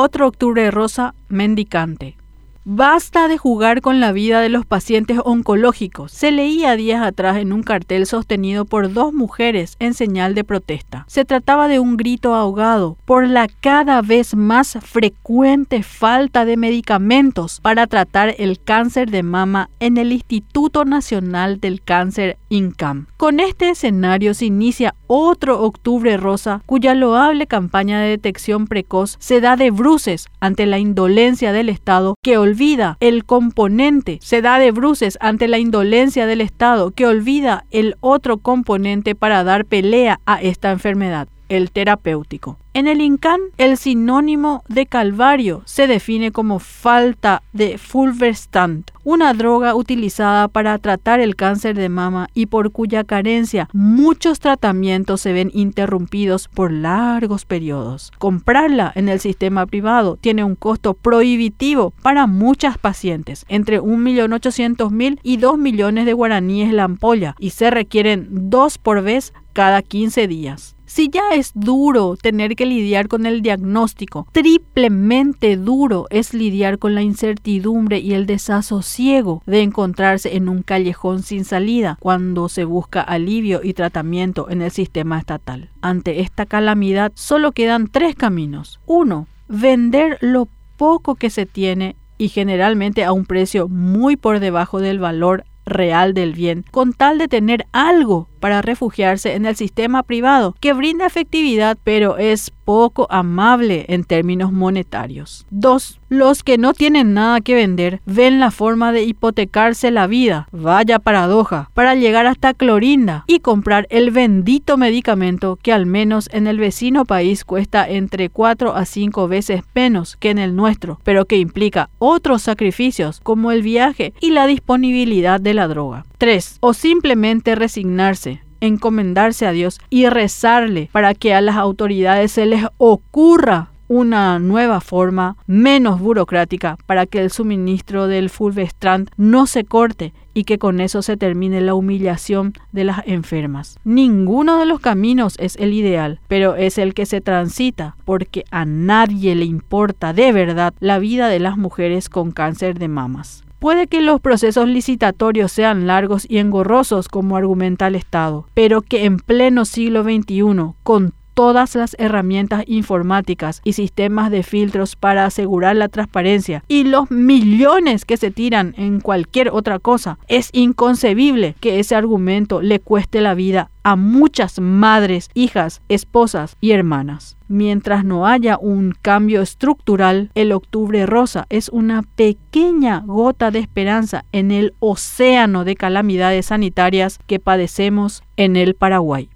Otro octubre rosa mendicante. Basta de jugar con la vida de los pacientes oncológicos, se leía días atrás en un cartel sostenido por dos mujeres en señal de protesta. Se trataba de un grito ahogado por la cada vez más frecuente falta de medicamentos para tratar el cáncer de mama en el Instituto Nacional del Cáncer INCAM. Con este escenario se inicia otro Octubre Rosa cuya loable campaña de detección precoz se da de bruces ante la indolencia del Estado que olvida el componente, se da de bruces ante la indolencia del Estado que olvida el otro componente para dar pelea a esta enfermedad, el terapéutico. En el INCAN, el sinónimo de calvario se define como falta de fulvestrant, una droga utilizada para tratar el cáncer de mama y por cuya carencia muchos tratamientos se ven interrumpidos por largos periodos. Comprarla en el sistema privado tiene un costo prohibitivo para muchas pacientes, entre 1.800.000 y 2 millones de guaraníes la ampolla, y se requieren dos por vez cada 15 días. Si ya es duro tener que lidiar con el diagnóstico, triplemente duro es lidiar con la incertidumbre y el desasosiego de encontrarse en un callejón sin salida cuando se busca alivio y tratamiento en el sistema estatal. Ante esta calamidad solo quedan tres caminos. Uno, vender lo poco que se tiene y generalmente a un precio muy por debajo del valor real del bien, con tal de tener algo para refugiarse en el sistema privado que brinda efectividad pero es poco amable en términos monetarios. 2. Los que no tienen nada que vender ven la forma de hipotecarse la vida, vaya paradoja, para llegar hasta Clorinda y comprar el bendito medicamento que al menos en el vecino país cuesta entre 4 a 5 veces menos que en el nuestro, pero que implica otros sacrificios como el viaje y la disponibilidad de la droga. 3. O simplemente resignarse encomendarse a Dios y rezarle para que a las autoridades se les ocurra una nueva forma menos burocrática para que el suministro del Fulvestrant no se corte y que con eso se termine la humillación de las enfermas. Ninguno de los caminos es el ideal, pero es el que se transita porque a nadie le importa de verdad la vida de las mujeres con cáncer de mamas. Puede que los procesos licitatorios sean largos y engorrosos, como argumenta el Estado, pero que en pleno siglo XXI, con todas las herramientas informáticas y sistemas de filtros para asegurar la transparencia y los millones que se tiran en cualquier otra cosa, es inconcebible que ese argumento le cueste la vida a muchas madres, hijas, esposas y hermanas. Mientras no haya un cambio estructural, el octubre rosa es una pequeña gota de esperanza en el océano de calamidades sanitarias que padecemos en el Paraguay.